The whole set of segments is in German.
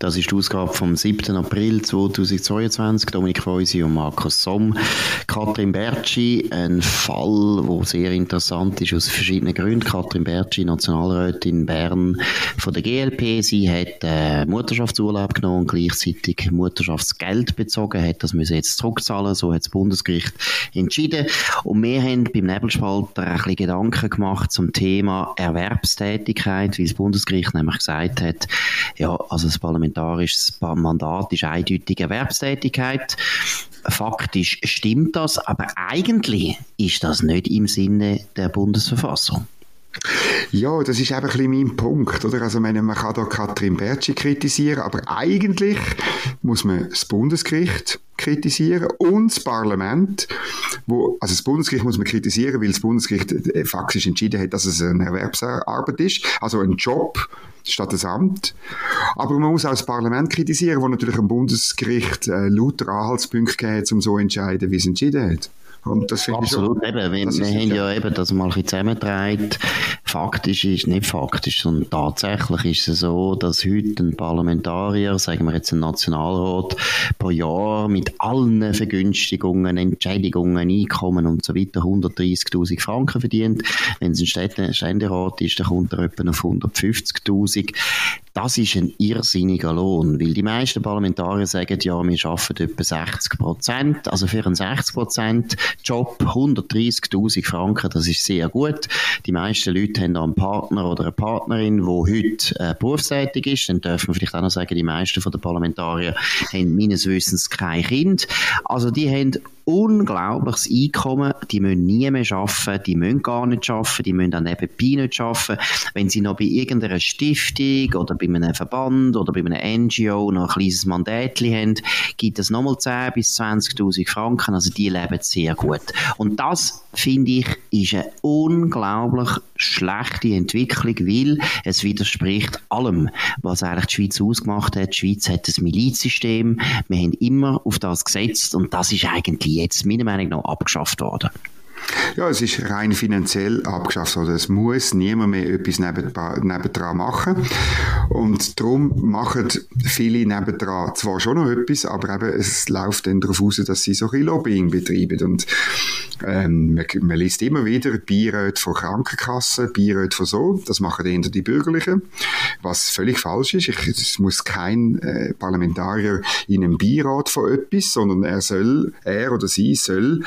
Das ist die Ausgabe vom 7. April 2022. Dominik Feusi und Markus Somm. Katrin Bertschi, ein Fall, der sehr interessant ist aus verschiedenen Gründen. Katrin Bertschi, Nationalrätin Bern von der GLP. Sie hat äh, Mutterschaftsurlaub genommen und gleichzeitig Mutterschaftsgeld bezogen, hat das müssen jetzt zurückzahlen. So hat das Bundesgericht entschieden. Und wir haben beim Nebelspalter ein bisschen Gedanken gemacht zum Thema Erwerbstätigkeit, wie das Bundesgericht nämlich gesagt hat, ja, also das Parlament parlamentarisches Mandat ist eindeutig Erwerbstätigkeit. Faktisch stimmt das, aber eigentlich ist das nicht im Sinne der Bundesverfassung. Ja, das ist eben ein mein Punkt, oder? Also, man kann da Katrin Bertschi kritisieren, aber eigentlich muss man das Bundesgericht kritisieren und das Parlament, wo, also das Bundesgericht muss man kritisieren, weil das Bundesgericht äh, faktisch entschieden hat, dass es eine Erwerbsarbeit ist, also ein Job statt ein Amt. Aber man muss auch das Parlament kritisieren, wo natürlich am Bundesgericht äh, lauter Anhaltspunkte gegeben hat, um so zu entscheiden, wie es entschieden hat. Das Absolut, eben. Wir, wir haben ja eben das mal ein bisschen zusammengetragen. Faktisch ist, nicht faktisch, sondern tatsächlich ist es so, dass heute ein Parlamentarier, sagen wir jetzt ein Nationalrat, pro Jahr mit allen Vergünstigungen, Entschädigungen, Einkommen und so weiter 130.000 Franken verdient. Wenn es ein Ständerat ist, dann kommt er etwa auf 150.000 das ist ein irrsinniger Lohn, weil die meisten Parlamentarier sagen, ja, wir arbeiten etwa 60 Prozent. Also für einen 60 Prozent Job 130.000 Franken, das ist sehr gut. Die meisten Leute haben einen Partner oder eine Partnerin, die heute äh, berufstätig ist. Dann dürfen wir vielleicht auch noch sagen, die meisten von den Parlamentariern haben meines Wissens kein Kind. Also die haben unglaubliches Einkommen, die müssen nie mehr arbeiten, die müssen gar nicht arbeiten, die müssen dann nebenbei nicht arbeiten. Wenn sie noch bei irgendeiner Stiftung oder bei einem Verband oder bei einem NGO noch ein kleines Mandat haben, gibt es nochmal 10 bis 20'000 Franken, also die leben sehr gut. Und das, finde ich, ist eine unglaublich schlechte Entwicklung, weil es widerspricht allem, was eigentlich die Schweiz ausgemacht hat. Die Schweiz hat ein Milizsystem, wir haben immer auf das gesetzt und das ist eigentlich jetzt meiner Meinung nach abgeschafft worden. Ja, es ist rein finanziell abgeschafft worden. Es muss niemand mehr etwas nebendran machen. Und darum machen viele nebendran zwar schon noch etwas, aber eben, es läuft dann darauf aus, dass sie so ein Lobbying betreiben. Und ähm, man, man liest immer wieder Beiräte von Krankenkassen, Beiräte von so. Das machen eher die Bürgerlichen. Was völlig falsch ist. Ich, es muss kein äh, Parlamentarier in einem Beirat von etwas, sondern er soll, er oder sie soll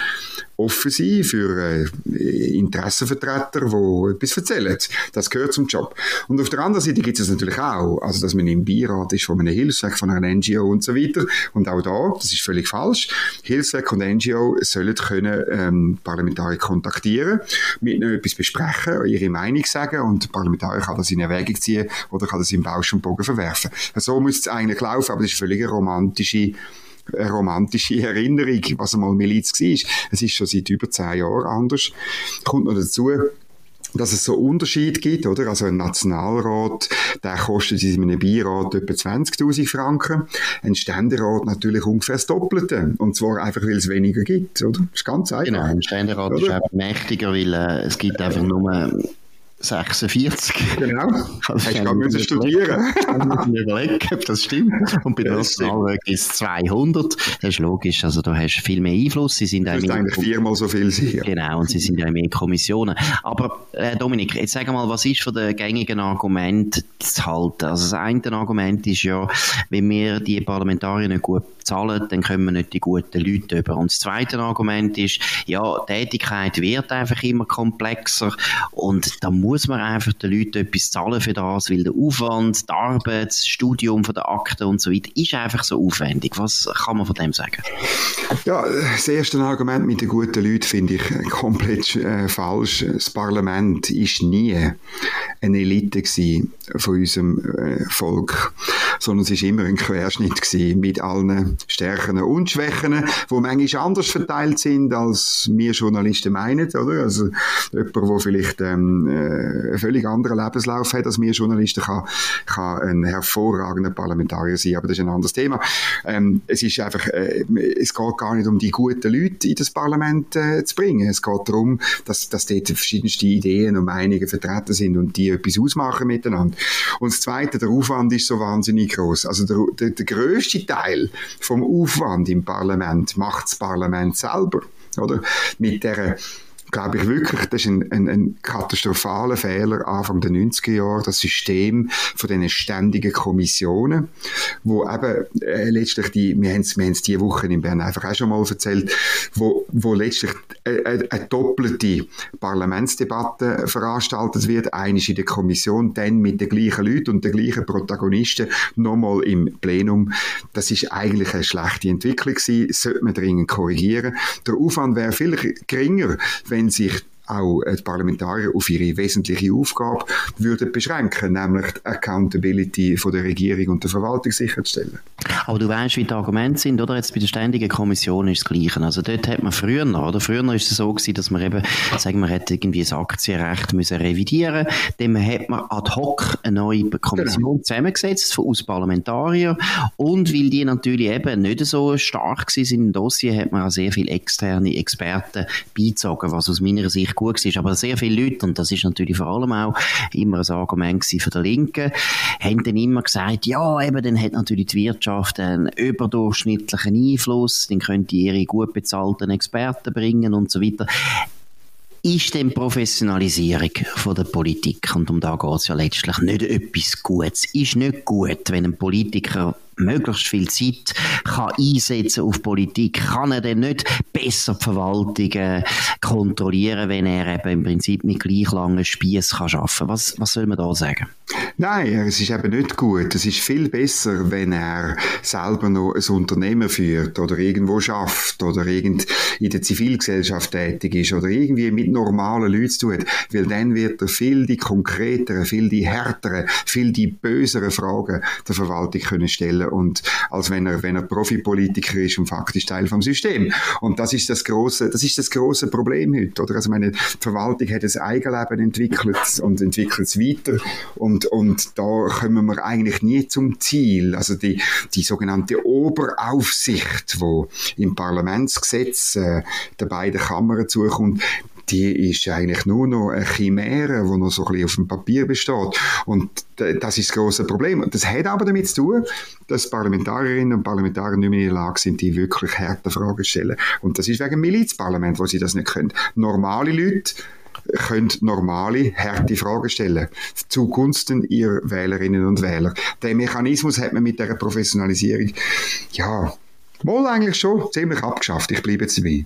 offen sein für äh, Interessenvertreter, die etwas erzählen. Das gehört zum Job. Und auf der anderen Seite gibt es natürlich auch, also dass man im Beirat ist von einem Hilfswerk, von einer NGO und so weiter. Und auch da, das ist völlig falsch, Hilfswerk und NGO sollen können ähm, Parlamentarier kontaktieren, mit ihnen etwas besprechen, ihre Meinung sagen und der Parlamentarier kann das in Erwägung ziehen oder kann das im Bausch und Bogen verwerfen. So muss es eigentlich laufen, aber das ist völlig eine romantische eine romantische Erinnerung, was einmal Miliz war. Es ist schon seit über zehn Jahren anders. Kommt noch dazu, dass es so Unterschied gibt, oder? Also ein Nationalrat, der kostet in einem Beirat etwa 20.000 Franken. Ein Ständerat natürlich ungefähr das Doppelte. Und zwar einfach, weil es weniger gibt, oder? Das ist ganz einfach. Genau, ein Ständerat oder? ist einfach mächtiger, weil äh, es gibt einfach nur 46. Genau. Hast du gar müssen studieren. Ich mir überlegen, ob das stimmt. Und bei der Nationalwerk ist es 200. Das ist logisch. Also da hast du viel mehr Einfluss. Sie sind das eigentlich viermal so viel sein. Genau. Und sie sind ja mehr Kommissionen. Aber, äh, Dominik, jetzt sag mal, was ist von den gängigen Argumenten zu halten? Also das eine Argument ist ja, wenn wir die Parlamentarier nicht gut zahlen, dann kommen wir nicht die guten Leute über. Und das zweite Argument ist, ja, Tätigkeit wird einfach immer komplexer und da muss man einfach den Leuten etwas zahlen für das, weil der Aufwand, die Arbeit, das Studium von der Akten und so weiter ist einfach so aufwendig. Was kann man von dem sagen? Ja, das erste Argument mit den guten Leuten finde ich komplett äh, falsch. Das Parlament ist nie eine Elite von unserem äh, Volk. sondern es ist immer ein Querschnitt mit allen Stärken und Schwächen, wo manchmal anders verteilt sind, als wir Journalisten meinen, oder? Also jemand, der vielleicht ähm, äh, einen völlig anderen Lebenslauf hat als wir Journalisten, kann, kann ein hervorragender Parlamentarier sein, aber das ist ein anderes Thema. Ähm, es ist einfach, äh, es geht gar nicht um die guten Leute in das Parlament äh, zu bringen. Es geht darum, dass, dass dort verschiedenste Ideen und Meinungen vertreten sind und die etwas ausmachen miteinander. Und das Zweite, der Aufwand ist so wahnsinnig groß. Also der, der, der größte Teil vom Aufwand im Parlament macht das Parlament selber, oder? Mit der glaube ich wirklich, das ist ein, ein, ein katastrophaler Fehler Anfang der 90er Jahre, das System von diesen ständigen Kommissionen, wo eben äh, letztlich die, wir haben es wir haben's diese Woche in Bern einfach auch schon mal erzählt, wo, wo letztlich eine, äh, eine doppelte Parlamentsdebatte veranstaltet wird, eine in der Kommission, dann mit den gleichen Leuten und den gleichen Protagonisten nochmal im Plenum. Das ist eigentlich eine schlechte Entwicklung gewesen, sollte man dringend korrigieren. Der Aufwand wäre viel geringer, wenn wenn sich auch die Parlamentarier auf ihre wesentliche Aufgabe würden beschränken, nämlich die Accountability von der Regierung und der Verwaltung sicherzustellen. Aber du weißt, wie die Argumente sind, oder? Jetzt bei der Ständigen Kommission ist das Gleiche. Also dort hat man früher, oder? Früher ist es so gewesen, dass man eben, sagen wir, hätte irgendwie das Aktienrecht müssen revidieren. Dann hat man ad hoc eine neue Kommission genau. zusammengesetzt aus Parlamentariern. Und weil die natürlich eben nicht so stark sind im Dossier, hat man auch sehr viele externe Experten beizogen, was aus meiner Sicht gut war. Aber sehr viele Leute, und das ist natürlich vor allem auch immer ein Argument von der Linken, haben dann immer gesagt, ja, eben, dann hat natürlich die Wirtschaft einen überdurchschnittlichen Einfluss, dann könnte ihre gut bezahlten Experten bringen und so weiter ist denn Professionalisierung von der Politik, und um da geht es ja letztlich, nicht etwas Gutes. Ist nicht gut, wenn ein Politiker möglichst viel Zeit kann einsetzen auf Politik, kann er dann nicht besser die Verwaltung kontrollieren, wenn er eben im Prinzip mit gleich langen Spieß kann arbeiten. Was, was soll man da sagen? Nein, es ist eben nicht gut. Es ist viel besser, wenn er selber noch ein Unternehmen führt oder irgendwo schafft oder irgend in der Zivilgesellschaft tätig ist oder irgendwie mit normalen Leuten zu tun, weil dann wird er viel die konkreteren, viel die härteren, viel die böseren Fragen der Verwaltung können stellen und als wenn er, wenn er Profipolitiker ist und faktisch Teil vom System. Und das ist das große, das ist das große Problem heute, oder? Also meine Verwaltung hat ein Eigenleben entwickelt und entwickelt es weiter und, und da kommen wir eigentlich nie zum Ziel. Also die, die sogenannte Oberaufsicht, wo im Parlamentsgesetz äh, der beiden Kammern zukommt, die ist eigentlich nur noch eine Chimäre, die noch so ein bisschen auf dem Papier besteht. Und das ist das große Problem. Das hat aber damit zu tun, dass Parlamentarierinnen und Parlamentarier nicht mehr in der Lage sind, die wirklich harte Fragen zu stellen. Und das ist wegen dem Milizparlament, wo sie das nicht können. Normale Leute können normale, harte Fragen stellen. Zugunsten ihrer Wählerinnen und Wähler. Den Mechanismus hat man mit der Professionalisierung, ja, wohl eigentlich schon ziemlich abgeschafft. Ich bleibe jetzt dabei.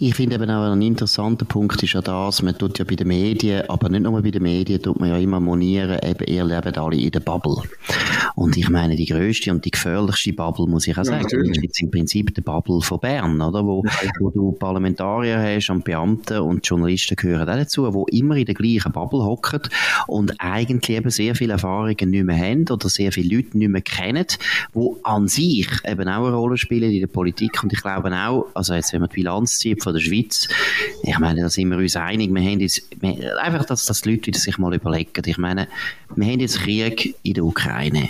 Ich finde eben auch ein interessanter Punkt ist ja das, man tut ja bei den Medien, aber nicht nur bei den Medien, tut man ja immer monieren, eben, ihr lebt alle in der Bubble. Und ich meine, die größte und die gefährlichste Bubble, muss ich auch sagen, ja, ist jetzt im Prinzip die Bubble von Bern, oder? Wo, wo du Parlamentarier hast und Beamte und Journalisten gehören auch dazu, wo immer in der gleichen Bubble hocken und eigentlich eben sehr viele Erfahrungen nicht mehr haben oder sehr viele Leute nicht mehr kennen, wo an sich eben auch eine Rolle spielen in der Politik. Und ich glaube auch, also jetzt, wenn man die Bilanz zieht von der Schweiz, ich meine, da sind wir uns einig, wir haben jetzt, wir, einfach, dass, dass die Leute wieder sich mal überlegen. Ich meine, wir haben jetzt Krieg in der Ukraine.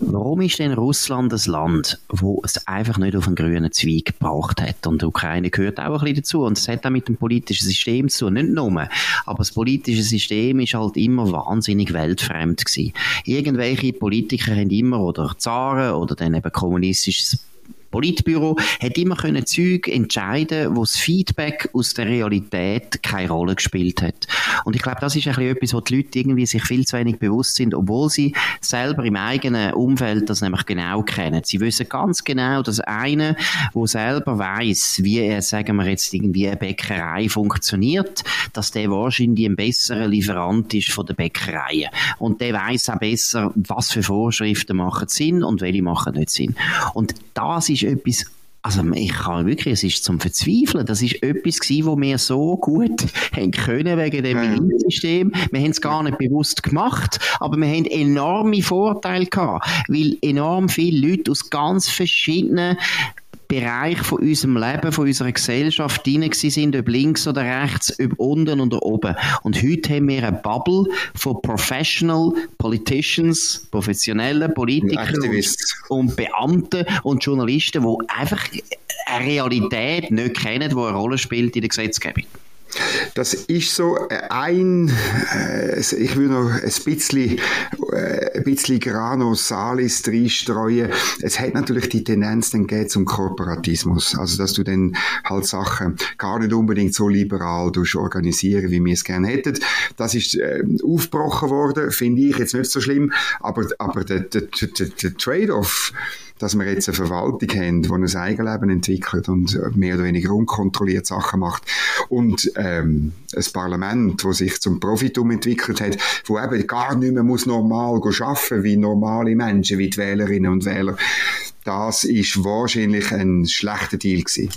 Warum ist denn Russland ein Land, wo es einfach nicht auf einen grünen Zweig gebracht hat? Und die Ukraine gehört auch ein bisschen dazu. Und es hat auch mit dem politischen System zu tun. Nicht nur. Aber das politische System ist halt immer wahnsinnig weltfremd gewesen. Irgendwelche Politiker haben immer, oder Zaren, oder dann eben kommunistisches Politbüro hat immer können Züg entscheiden, wo das Feedback aus der Realität keine Rolle gespielt hat. Und ich glaube, das ist ein etwas, wo die Leute irgendwie sich viel zu wenig bewusst sind, obwohl sie selber im eigenen Umfeld das nämlich genau kennen. Sie wissen ganz genau, dass einer, wo selber weiß, wie er, sagen wir jetzt irgendwie eine Bäckerei funktioniert, dass der wahrscheinlich ein besserer Lieferant ist von der Bäckerei. Und der weiß auch besser, was für Vorschriften machen Sinn und welche machen nicht Sinn. Und das ist etwas also ich kann wirklich, es ist zum Verzweifeln. Das ist etwas gewesen, wo wir so gut haben können wegen dem Milizsystem. Wir haben es gar nicht bewusst gemacht, aber wir haben enorme Vorteile gehabt, weil enorm viele Leute aus ganz verschiedenen Bereich von unserem Leben, von unserer Gesellschaft drin sind, ob links oder rechts, ob unten oder oben. Und heute haben wir eine Bubble von Professional Politicians, professionellen Politikern und Beamten und Journalisten, die einfach eine Realität nicht kennen, die eine Rolle spielt in der Gesetzgebung. Das ist so ein, äh, ich will noch ein bisschen, äh, ein bisschen Grano Salis reinstreuen. Es hat natürlich die Tendenz, dann geht zum Korporatismus. Also, dass du dann halt Sachen gar nicht unbedingt so liberal organisieren, wie wir es gerne hätten. Das ist äh, aufgebrochen worden, finde ich jetzt nicht so schlimm, aber, aber der, der, der, der Trade-off, dass wir jetzt eine Verwaltung haben, die ein Eigenleben entwickelt und mehr oder weniger unkontrolliert Sachen macht und ähm, ein Parlament, das sich zum Profitum entwickelt hat, wo eben gar nicht mehr muss normal arbeiten wie normale Menschen, wie die Wählerinnen und Wähler. Das ist wahrscheinlich ein schlechter Deal gewesen.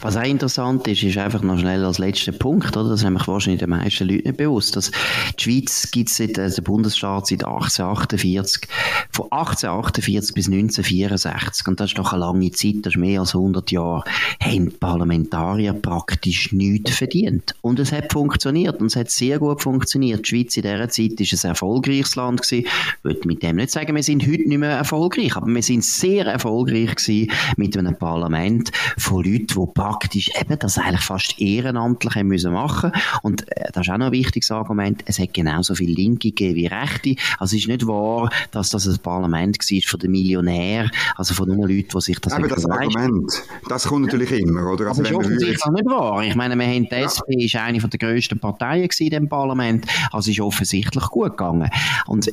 Was auch interessant ist, ist einfach noch schnell als letzter Punkt, oder? Das ist nämlich wahrscheinlich den meisten Leuten nicht bewusst, dass die Schweiz gibt es seit, also der Bundesstaat seit 1848, von 1848 bis 1964, und das ist doch eine lange Zeit, das ist mehr als 100 Jahre, haben Parlamentarier praktisch nichts verdient. Und es hat funktioniert, und es hat sehr gut funktioniert. Die Schweiz in dieser Zeit ist ein erfolgreiches Land gewesen. Ich würde mit dem nicht sagen, wir sind heute nicht mehr erfolgreich, aber wir sind sehr erfolgreich gewesen mit einem Parlament von Leuten, die praktisch eben das eigentlich fast ehrenamtlich haben müssen machen und äh, das ist auch noch ein wichtiges Argument, es hat genauso viele Linke gegeben wie Rechte, also es ist nicht wahr, dass das ein Parlament war von den Millionären, also von den Leuten, die sich das Aber das Argument, das kommt natürlich immer, oder? Also das ist offensichtlich nicht wahr. Ich meine, wir haben die ja. SP ist eine der grössten Parteien in diesem Parlament, also ist offensichtlich gut gegangen. Und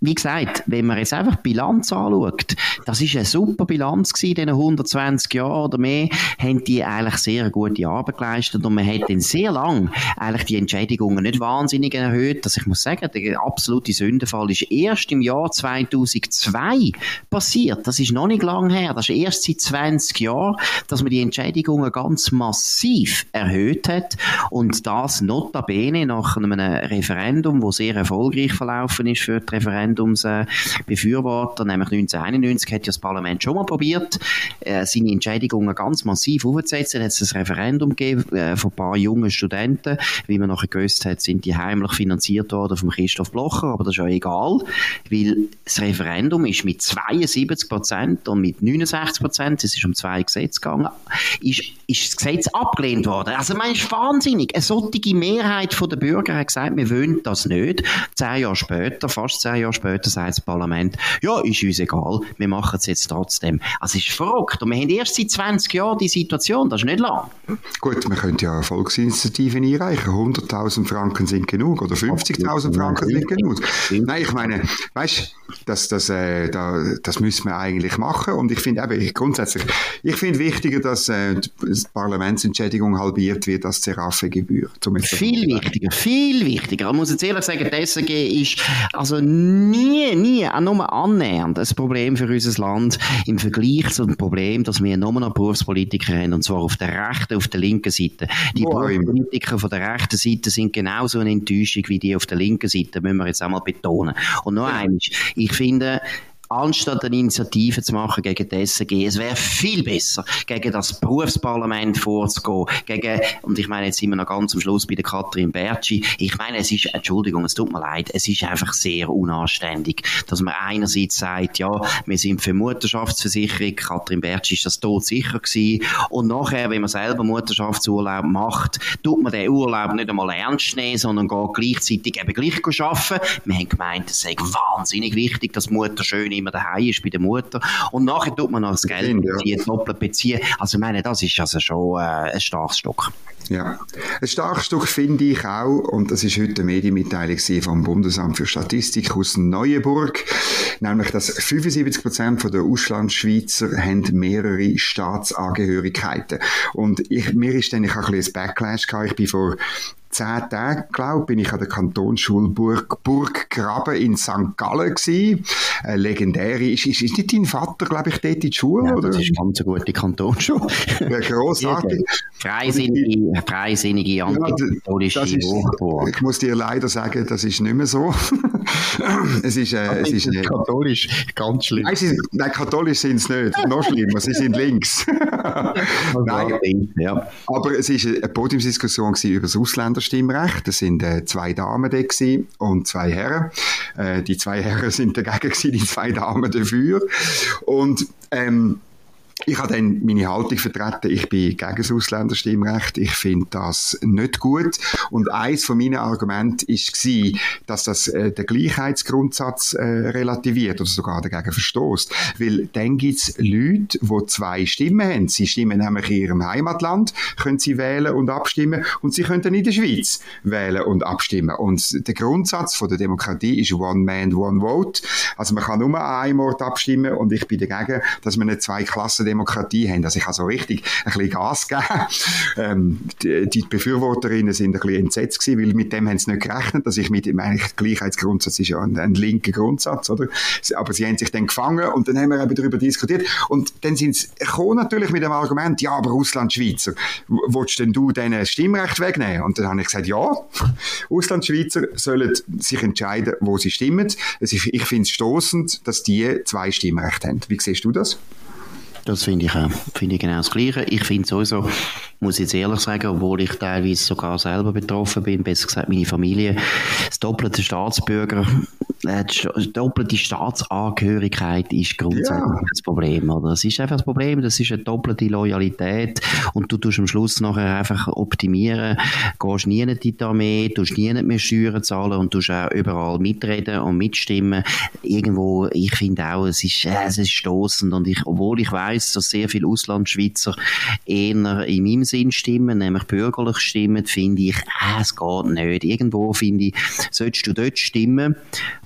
wie gesagt, wenn man jetzt einfach die Bilanz anschaut, das ist eine super Bilanz gewesen, in diesen 120 Jahren oder mehr, haben die eigentlich sehr gute Arbeit geleistet und man hat dann sehr lang eigentlich die Entschädigungen nicht wahnsinnig erhöht. Also ich muss sagen, der absolute Sündenfall ist erst im Jahr 2002 passiert. Das ist noch nicht lang her. Das ist erst seit 20 Jahren, dass man die Entschädigungen ganz massiv erhöht hat und das notabene nach einem Referendum, wo sehr erfolgreich verlaufen ist für die Referendumsbefürworter, nämlich 1991 hat ja das Parlament schon mal probiert, äh, seine Entschädigungen ganz massiv aufzusetzen. Hat es ein Referendum gegeben äh, von ein paar jungen Studenten. Wie man nachher gewusst hat, sind die heimlich finanziert worden von Christoph Blocher, aber das ist ja egal, weil das Referendum ist mit 72 Prozent und mit 69 Prozent, es ist um zwei Gesetze gegangen, ist, ist das Gesetz abgelehnt worden. Also man ist wahnsinnig. Eine solche Mehrheit der Bürger hat gesagt, wir wollen das nicht. Zehn Jahre später, fast zehn Jahre später, sagt das Parlament, ja, ist uns egal, wir machen es jetzt trotzdem. Also es ist verrückt. Und wir haben erst seit 20 Jahren die Situation, das ist nicht lang. Gut, man könnte ja Volksinitiativen einreichen. 100.000 Franken sind genug oder 50.000 Franken sind genug. Nein, ich meine, weißt das, das, äh, da, das müssen wir eigentlich machen. Und ich finde eben, grundsätzlich, ich finde wichtiger, dass äh, die Parlamentsentschädigung halbiert wird als die Seraphe-Gebühr. Viel wichtiger, viel wichtiger. Ich muss jetzt ehrlich sagen, die SRG ist also nie, nie, auch nur annähernd ein Problem für unser Land im Vergleich zu dem Problem, dass wir nur noch Berufspolitiker haben, und zwar auf der rechten, auf der linken Seite. Die oh, Berufspolitiker von der rechten Seite sind genauso eine Enttäuschung wie die auf der linken Seite, müssen wir jetzt einmal betonen. Und noch ja. eins, ich finde, anstatt eine Initiative zu machen gegen die SG. Es wäre viel besser, gegen das Berufsparlament vorzugehen, gegen, und ich meine, jetzt sind wir noch ganz am Schluss bei der Katrin Bertschi. Ich meine, es ist, Entschuldigung, es tut mir leid, es ist einfach sehr unanständig, dass man einerseits sagt, ja, wir sind für Mutterschaftsversicherung, Katrin Bertschi ist das tot sicher gewesen, und nachher, wenn man selber Mutterschaftsurlaub macht, tut man den Urlaub nicht einmal ernst nehmen, sondern geht gleichzeitig eben gleich arbeiten. Wir haben gemeint, es sei wahnsinnig wichtig, dass Mutter schön immer daheim ist bei der Mutter. Und nachher tut man noch das Geld Stimmt, beziehen, ja. doppelt beziehen. Also ich meine, das ist also schon äh, ein starkes Stück. Ja, ein starkes Stück finde ich auch, und das ist heute eine Medienmitteilung vom Bundesamt für Statistik aus Neuenburg, nämlich, dass 75 Prozent der Auslandsschweizer haben mehrere Staatsangehörigkeiten. Und ich, mir ist dann, ich habe ein bisschen Backlash gehabt, ich bin vor zehn Tagen, glaube bin ich an der Kantonsschule Burg, Burggraben in St. Gallen gewesen. legendäre, ist, ist, ist nicht dein Vater, glaube ich, dort in die Schule? Ja, oder? das ist ganz eine gute Kantonsschule. Ja, grossartig. Freisinnige, freisinnige antikatholische ja, Ich muss dir leider sagen, das ist nicht mehr so. es ist, äh, es ist äh, katholisch, ganz schlimm. Nein, sind, nein katholisch sind es nicht, noch schlimmer, sie sind links. nein, ja. aber es war eine Podiumsdiskussion über das Ausländerstimmrecht. Es sind äh, zwei Damen da und zwei Herren. Äh, die zwei Herren sind dagegen gewesen, die zwei Damen dafür. Und ähm, ich habe dann meine Haltung vertreten, ich bin gegen das Ausländerstimmrecht, ich finde das nicht gut. Und eins von meinen Argumenten war, dass das äh, den Gleichheitsgrundsatz äh, relativiert oder sogar dagegen verstoßt, weil dann gibt es Leute, die zwei Stimmen haben, sie stimmen nämlich in ihrem Heimatland, können sie wählen und abstimmen. Und sie können dann in der Schweiz wählen und abstimmen. Und der Grundsatz von der Demokratie ist One Man, One Vote, also man kann nur an einem Ort abstimmen und ich bin dagegen, dass man nicht zwei Klassen Demokratie haben. Also ich habe so richtig ein bisschen Gas gegeben. Ähm, die, die, Befürworterinnen sind ein bisschen entsetzt gewesen, weil mit dem haben sie nicht gerechnet, dass ich mit, meine, Gleichheitsgrundsatz ist ja ein, ein linker Grundsatz, oder? Aber sie haben sich dann gefangen und dann haben wir eben darüber diskutiert und dann sind sie natürlich mit dem Argument, ja, aber Russland-Schweizer, willst denn du denen Stimmrecht wegnehmen? Und dann habe ich gesagt, ja, Russland-Schweizer sollen sich entscheiden, wo sie stimmen. Ich, ich finde es stoßend, dass die zwei Stimmrecht haben. Wie siehst du das? Das finde ich auch. Finde ich genau das Gleiche. Ich finde sowieso, muss ich jetzt ehrlich sagen, obwohl ich teilweise sogar selber betroffen bin, besser gesagt meine Familie, das doppelte Staatsbürger, die doppelte Staatsangehörigkeit ist grundsätzlich ja. das Problem, oder? Das ist einfach das Problem, das ist eine doppelte Loyalität und du tust am Schluss nachher einfach optimieren, gehst nie in die Armee, tust nie mehr Steuern zahlen und tust auch überall mitreden und mitstimmen. Irgendwo, ich finde auch, es ist, äh, es ist stoßend und ich, obwohl ich weiß, dass sehr viele Auslandschweizer eher in meinem Sinn stimmen, nämlich bürgerlich stimmen, finde ich, äh, es geht nicht. Irgendwo finde ich, solltest du dort stimmen,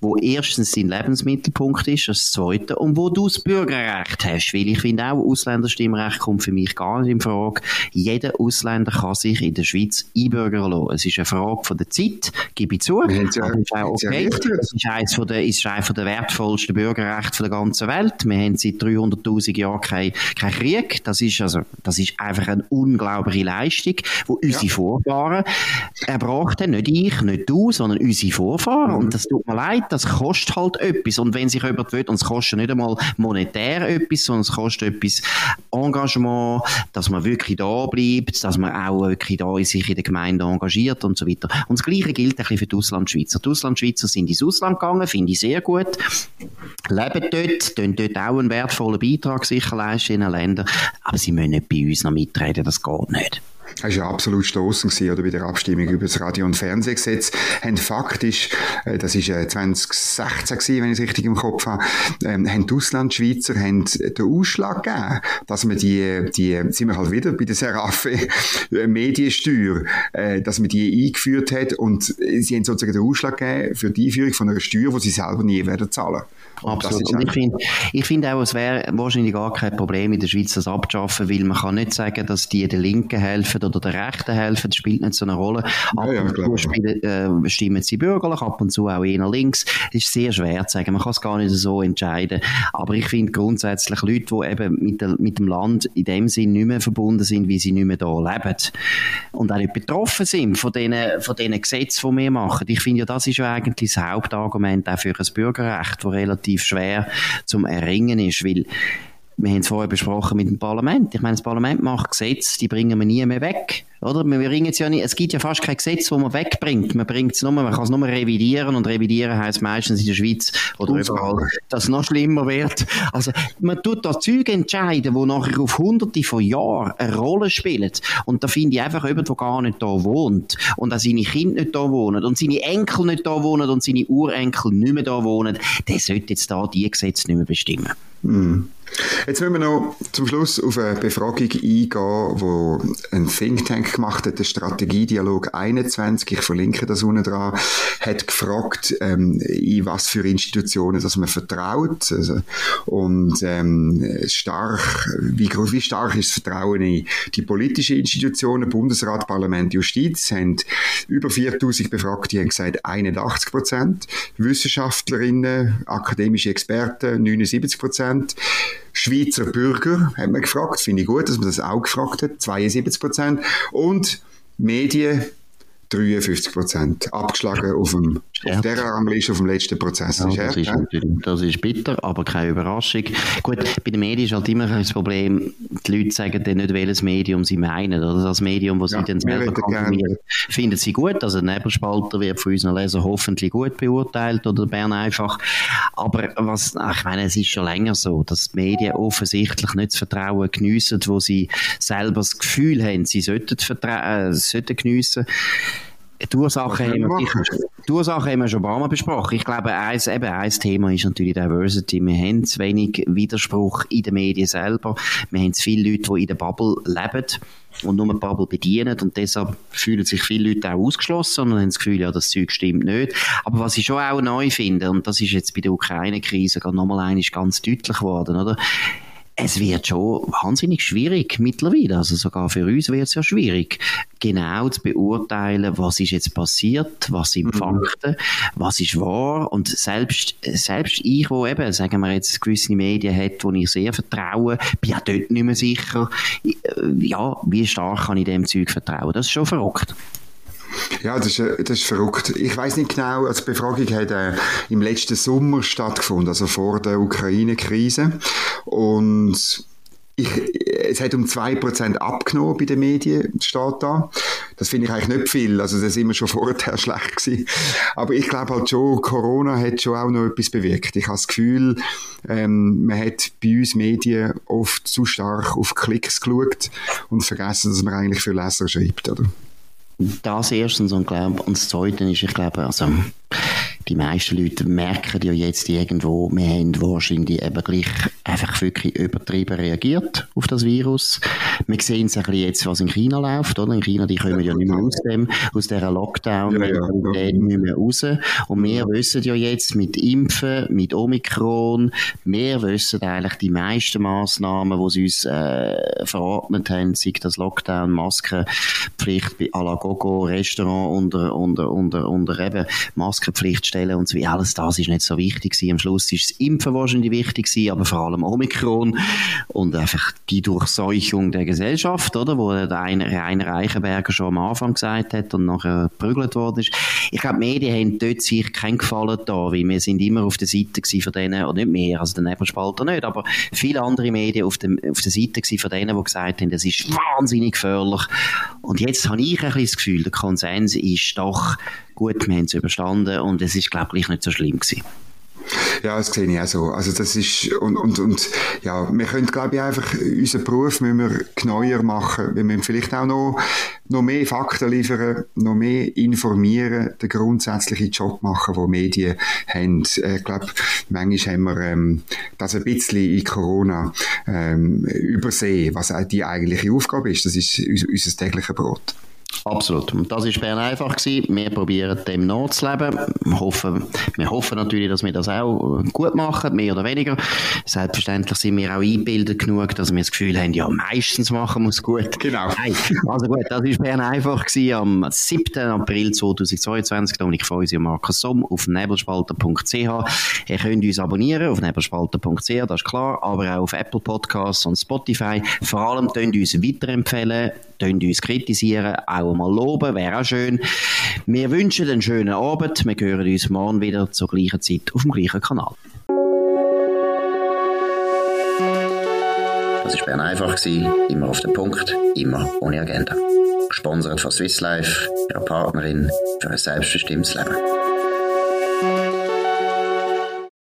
wo erstens dein Lebensmittelpunkt ist, das zweite, und wo du das Bürgerrecht hast. Weil ich finde auch, Ausländerstimmrecht kommt für mich gar nicht in Frage. Jeder Ausländer kann sich in der Schweiz einbürgern lassen. Es ist eine Frage von der Zeit, gebe ich zu. Ja, das ist auch okay. Es ist eines von der, ist eines der wertvollsten Bürgerrechte der ganzen Welt. Wir haben seit 300.000 Jahren keinen kein Krieg. Das ist also, das ist einfach eine unglaubliche Leistung, die unsere ja. Vorfahren erbracht haben. Nicht ich, nicht du, sondern unsere Vorfahren. Mhm. Und das tut mir leid, das kostet halt etwas. Und wenn sich jemand will, und es kostet nicht einmal monetär etwas, sondern es kostet etwas Engagement, dass man wirklich da bleibt, dass man auch wirklich da sich in der Gemeinde engagiert und so weiter. Und das Gleiche gilt ein bisschen für die Auslandschweizer. Die Auslandschweizer sind ins Ausland gegangen, finde ich sehr gut, leben dort, tun dort auch einen wertvollen Beitrag sicher leisten in den Ländern, aber sie müssen nicht bei uns noch mitreden, das geht nicht. Das war ja absolut stossend oder bei der Abstimmung über das Radio- und Fernsehgesetz, haben faktisch, äh, das war 2016 gewesen, wenn ich es richtig im Kopf habe, ähm, haben die Auslandschweizer haben den Ausschlag gegeben, dass man die, die, sind wir halt wieder bei der Serafe äh, Mediensteuer, äh, dass man die eingeführt hat und sie haben sozusagen den Ausschlag gegeben für die Einführung von einer Steuer, die sie selber nie werden zahlen. Absolut. Und ich finde ich find auch, es wäre wahrscheinlich gar kein Problem in der Schweiz, das abzuschaffen, weil man kann nicht sagen, dass die der Linken helfen oder der Rechten helfen. Das spielt nicht so eine Rolle. Ab ja, und zu spielen, äh, stimmen sie bürgerlich, ab und zu auch eher links. Das ist sehr schwer zu sagen. Man kann es gar nicht so entscheiden. Aber ich finde grundsätzlich Leute, die eben mit, der, mit dem Land in dem Sinn nicht mehr verbunden sind, wie sie nicht mehr da leben und auch nicht betroffen sind von diesen, von diesen Gesetzen, die wir machen. Ich finde ja, das ist ja eigentlich das Hauptargument auch für ein Bürgerrecht, das relativ schwer zum Erringen ist, weil wir haben es vorher besprochen mit dem Parlament. Ich meine, das Parlament macht Gesetze, die bringen wir nie mehr weg. Oder? Wir bringen es ja nicht, es gibt ja fast kein Gesetz, das man wegbringt. Man bringt es nur, man kann es nur revidieren und revidieren heißt meistens in der Schweiz oder überall, dass es noch schlimmer wird. Also, man tut da Züge entscheiden, die nachher auf hunderte von Jahren eine Rolle spielen. Und da finde ich einfach jemand, der gar nicht da wohnt und auch seine Kinder nicht da wohnen und seine Enkel nicht da wohnen und seine Urenkel nicht mehr da wohnen, der sollte jetzt da die Gesetze nicht mehr bestimmen. Mm. Jetzt müssen wir noch zum Schluss auf eine Befragung eingehen, wo ein Think Tank gemacht hat, der Strategiedialog 21, ich verlinke das unten dran, hat gefragt, ähm, in was für Institutionen dass man vertraut. Also, und ähm, stark, wie, wie stark ist das Vertrauen in die politischen Institutionen, Bundesrat, Parlament, Justiz, haben über 4000 Befragte haben gesagt 81 Prozent, Wissenschaftlerinnen, akademische Experten 79 Prozent, Schweizer Bürger, haben wir gefragt, finde ich gut, dass man das auch gefragt hat, 72 Prozent. Und Medien, 53 Prozent. Abgeschlagen auf, dem, auf der Rangliste, auf dem letzten Prozess. Ja, das, ist das ist bitter, aber keine Überraschung. Gut, bei den Medien ist halt immer das Problem, die Leute sagen dann nicht, welches Medium sie meinen. Oder das Medium, das sie ja, dann selber konsumieren, finden sie gut. Also der Nebelspalter wird von unseren Lesern hoffentlich gut beurteilt oder Bern einfach. Aber was, ich meine, es ist schon länger so, dass die Medien offensichtlich nicht das Vertrauen geniessen, wo sie selber das Gefühl haben, sie sollten, äh, sollten geniessen. Die Ursachen, haben wir, die Ursachen haben wir schon ein paar Mal besprochen. Ich glaube, eins, eben ein Thema ist natürlich Diversity. Wir haben zu wenig Widerspruch in den Medien selber. Wir haben zu viele Leute, die in der Bubble leben und nur eine Bubble bedienen und deshalb fühlen sich viele Leute auch ausgeschlossen und haben das Gefühl, ja, das Zeug stimmt nicht. Aber was ich schon auch neu finde, und das ist jetzt bei der Ukraine-Krise nochmal eines ganz deutlich geworden, oder? Es wird schon wahnsinnig schwierig mittlerweile. Also sogar für uns wird es ja schwierig, genau zu beurteilen, was ist jetzt passiert, was sind mhm. Fakten, was ist wahr. Und selbst, selbst ich, wo eben, sagen wir jetzt, gewisse Medien hat, wo ich sehr vertraue, bin auch dort nicht mehr sicher, ja, wie stark kann ich dem Zeug vertrauen. Das ist schon verrückt. Ja, das ist, äh, das ist verrückt. Ich weiß nicht genau, also die Befragung hat äh, im letzten Sommer stattgefunden, also vor der Ukraine-Krise. Und ich, es hat um 2% abgenommen bei den Medien, steht da. Das finde ich eigentlich nicht viel. Also, das ist immer schon vorher schlecht gewesen. Aber ich glaube halt schon, Corona hat schon auch noch etwas bewirkt. Ich habe das Gefühl, ähm, man hat bei uns Medien oft zu stark auf Klicks geschaut und vergessen, dass man eigentlich für Leser schreibt, oder? Das erstens und, glaub, und das Zweite ist, ich glaube, also, die meisten Leute merken ja jetzt irgendwo, wir haben wahrscheinlich eben gleich einfach wirklich übertrieben reagiert auf das Virus. Wir sehen es ein bisschen jetzt, was in China läuft, oder? In China, die kommen ja nicht mehr aus dem, aus dieser Lockdown-Mentalität ja, ja. nicht mehr raus. Und wir wissen ja jetzt mit Impfen, mit Omikron, wir wissen eigentlich die meisten Massnahmen, die sie uns äh, verordnet haben, sei das Lockdown, Maskenpflicht bei à la Gogo, Restaurant unter, unter, unter, unter eben Maskenpflicht stellen und so alles das ist nicht so wichtig gewesen. Am Schluss ist das Impfen wahrscheinlich wichtig gewesen, aber vor allem Omikron und einfach die Durchseuchung der Gesellschaft, oder? Wo der Rainer Reichenberger schon am Anfang gesagt hat und nachher geprügelt worden ist. Ich glaube, die Medien haben dort sich keinen Gefallen da, weil wir sind immer auf der Seite von denen, oder nicht mehr, also der Nebelspalter nicht, aber viele andere Medien auf, dem, auf der Seite von denen, die gesagt haben, das ist wahnsinnig gefährlich. Und jetzt habe ich ein bisschen das Gefühl, der Konsens ist doch, gut, wir haben es überstanden und es ist, glaube ich, nicht so schlimm gewesen. Ja, das sehe ich auch so. Also das ist, und, und, und ja, wir können, glaube ich, einfach unseren Beruf müssen wir genauer machen. Wir müssen vielleicht auch noch, noch mehr Fakten liefern, noch mehr informieren, den grundsätzlichen Job machen, den Medien haben. Ich glaube, manchmal haben wir ähm, das ein bisschen in Corona ähm, übersehen, was auch die eigentliche Aufgabe ist. Das ist unser tägliches Brot. Absolut. Und das war Bern einfach gewesen. Wir probieren dem nachzuleben. Wir hoffen, wir hoffen natürlich, dass wir das auch gut machen, mehr oder weniger. Selbstverständlich sind wir auch eingebildet genug, dass wir das Gefühl haben, ja, meistens machen wir es gut. Genau. Nein. Also gut, das war Bern einfach gewesen, am 7. April 2022. Dominik Feusi und Markus Somm auf nebelspalter.ch. Ihr könnt uns abonnieren auf nebelspalter.ch, das ist klar, aber auch auf Apple Podcasts und Spotify. Vor allem könnt ihr uns weiterempfehlen könnt uns kritisieren, auch mal loben, wäre auch schön. Wir wünschen einen schönen Abend. Wir hören uns morgen wieder zur gleichen Zeit auf dem gleichen Kanal. Das war Bern einfach, immer auf den Punkt, immer ohne Agenda. Gesponsert von Swiss Life, ihrer Partnerin für ein selbstbestimmtes Leben.